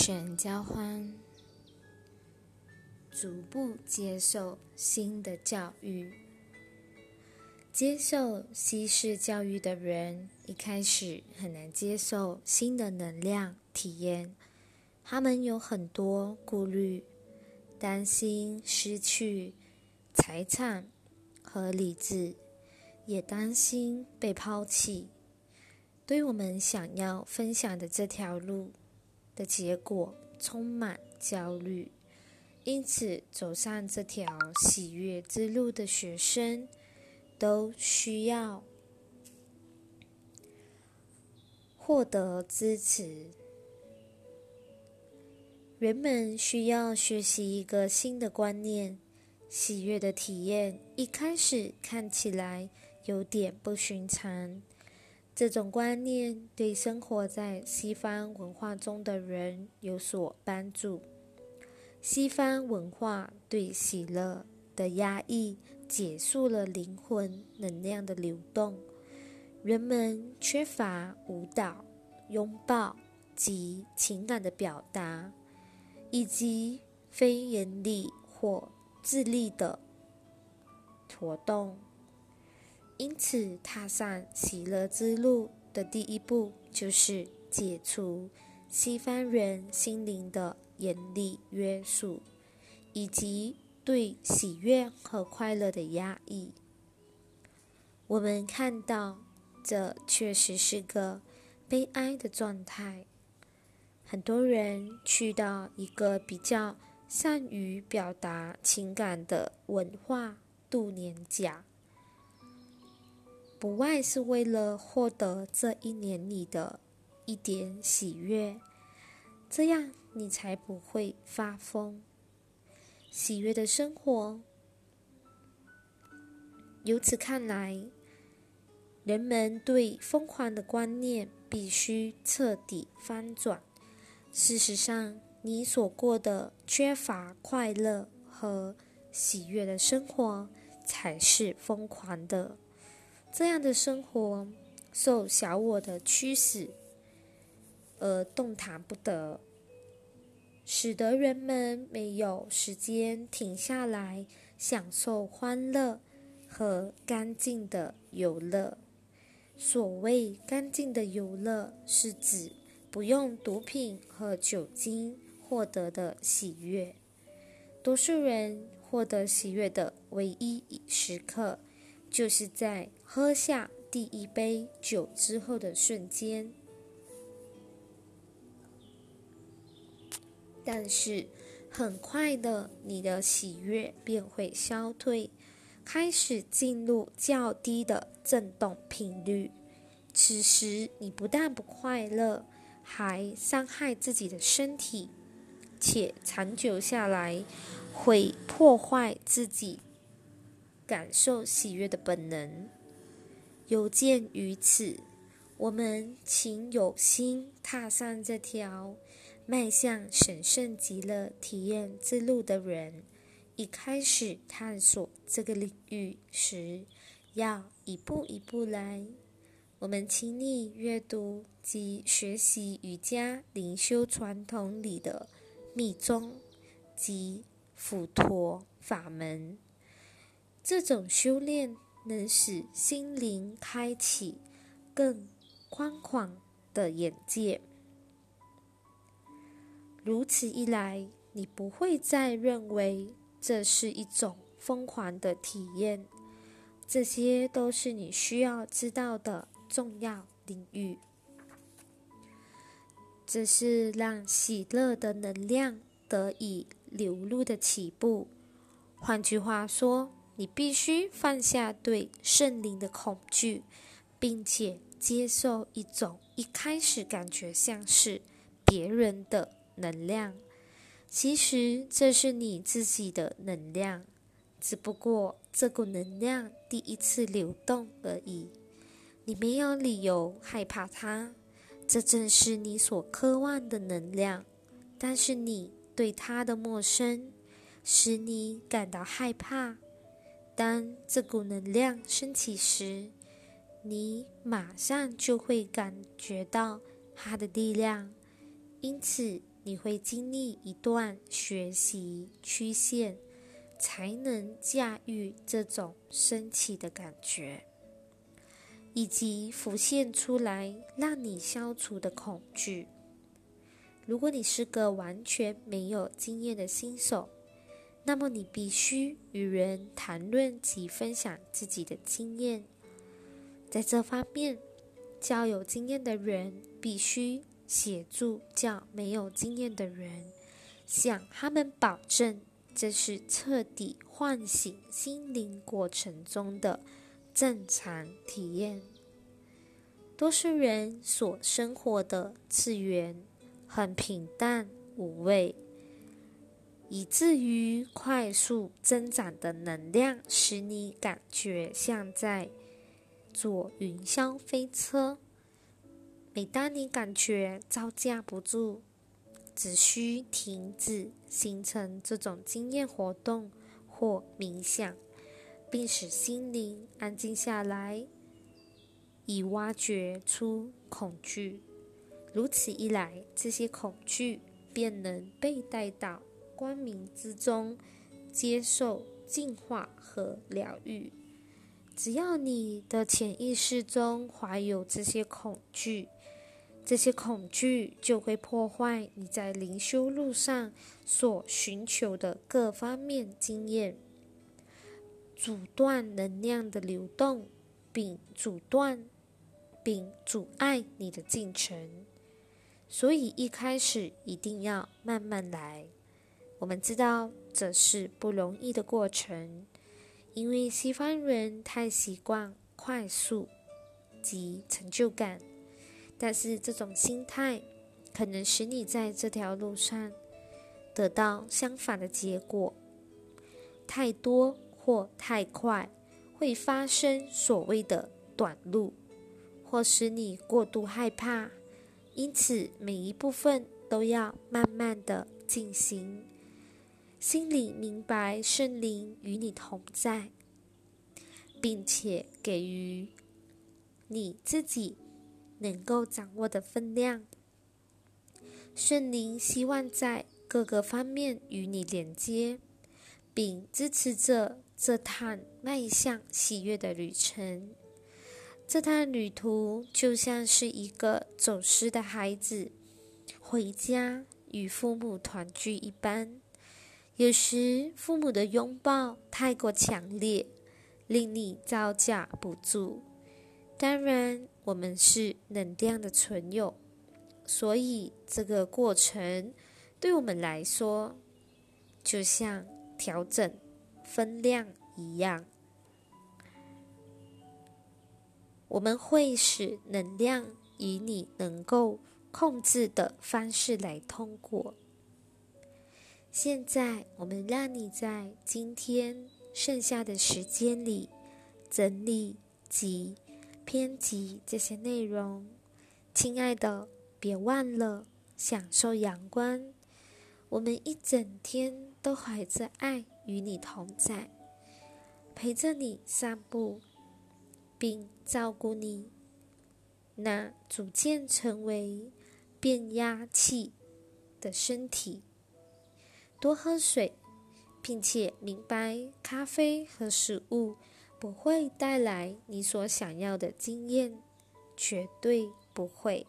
选交换，逐步接受新的教育。接受西式教育的人，一开始很难接受新的能量体验。他们有很多顾虑，担心失去财产和理智，也担心被抛弃。对我们想要分享的这条路。的结果充满焦虑，因此走上这条喜悦之路的学生都需要获得支持。人们需要学习一个新的观念：喜悦的体验一开始看起来有点不寻常。这种观念对生活在西方文化中的人有所帮助。西方文化对喜乐的压抑结束了灵魂能量的流动。人们缺乏舞蹈、拥抱及情感的表达，以及非人力或智力的活动。因此，踏上喜乐之路的第一步，就是解除西方人心灵的严厉约束，以及对喜悦和快乐的压抑。我们看到，这确实是个悲哀的状态。很多人去到一个比较善于表达情感的文化度年假。不外是为了获得这一年里的一点喜悦，这样你才不会发疯。喜悦的生活，由此看来，人们对疯狂的观念必须彻底翻转。事实上，你所过的缺乏快乐和喜悦的生活，才是疯狂的。这样的生活受小我的驱使而动弹不得，使得人们没有时间停下来享受欢乐和干净的游乐。所谓干净的游乐，是指不用毒品和酒精获得的喜悦。多数人获得喜悦的唯一时刻。就是在喝下第一杯酒之后的瞬间，但是很快的，你的喜悦便会消退，开始进入较低的振动频率。此时，你不但不快乐，还伤害自己的身体，且长久下来会破坏自己。感受喜悦的本能，有鉴于此，我们请有心踏上这条迈向神圣极乐体验之路的人，一开始探索这个领域时，要一步一步来。我们请你阅读及学习瑜伽灵修传统里的密宗及辅陀法门。这种修炼能使心灵开启更宽广的眼界。如此一来，你不会再认为这是一种疯狂的体验。这些都是你需要知道的重要领域。这是让喜乐的能量得以流露的起步。换句话说。你必须放下对圣灵的恐惧，并且接受一种一开始感觉像是别人的能量。其实这是你自己的能量，只不过这股能量第一次流动而已。你没有理由害怕它，这正是你所渴望的能量。但是你对它的陌生，使你感到害怕。当这股能量升起时，你马上就会感觉到它的力量，因此你会经历一段学习曲线，才能驾驭这种升起的感觉，以及浮现出来让你消除的恐惧。如果你是个完全没有经验的新手，那么你必须与人谈论及分享自己的经验。在这方面，较有经验的人必须协助较没有经验的人，向他们保证这是彻底唤醒心灵过程中的正常体验。多数人所生活的次元。很平淡无味，以至于快速增长的能量使你感觉像在坐云霄飞车。每当你感觉招架不住，只需停止形成这种经验活动或冥想，并使心灵安静下来，以挖掘出恐惧。如此一来，这些恐惧便能被带到光明之中，接受净化和疗愈。只要你的潜意识中怀有这些恐惧，这些恐惧就会破坏你在灵修路上所寻求的各方面经验，阻断能量的流动，并阻断并阻碍你的进程。所以一开始一定要慢慢来。我们知道这是不容易的过程，因为西方人太习惯快速及成就感。但是这种心态可能使你在这条路上得到相反的结果。太多或太快会发生所谓的短路，或使你过度害怕。因此，每一部分都要慢慢的进行，心里明白圣灵与你同在，并且给予你自己能够掌握的分量。圣灵希望在各个方面与你连接，并支持着这趟迈向喜悦的旅程。这趟旅途就像是一个走失的孩子回家与父母团聚一般。有时父母的拥抱太过强烈，令你招架不住。当然，我们是能量的存有，所以这个过程对我们来说，就像调整分量一样。我们会使能量以你能够控制的方式来通过。现在，我们让你在今天剩下的时间里整理及编辑这些内容。亲爱的，别忘了享受阳光。我们一整天都怀着爱与你同在，陪着你散步。并照顾你，那逐渐成为变压器的身体。多喝水，并且明白咖啡和食物不会带来你所想要的经验，绝对不会。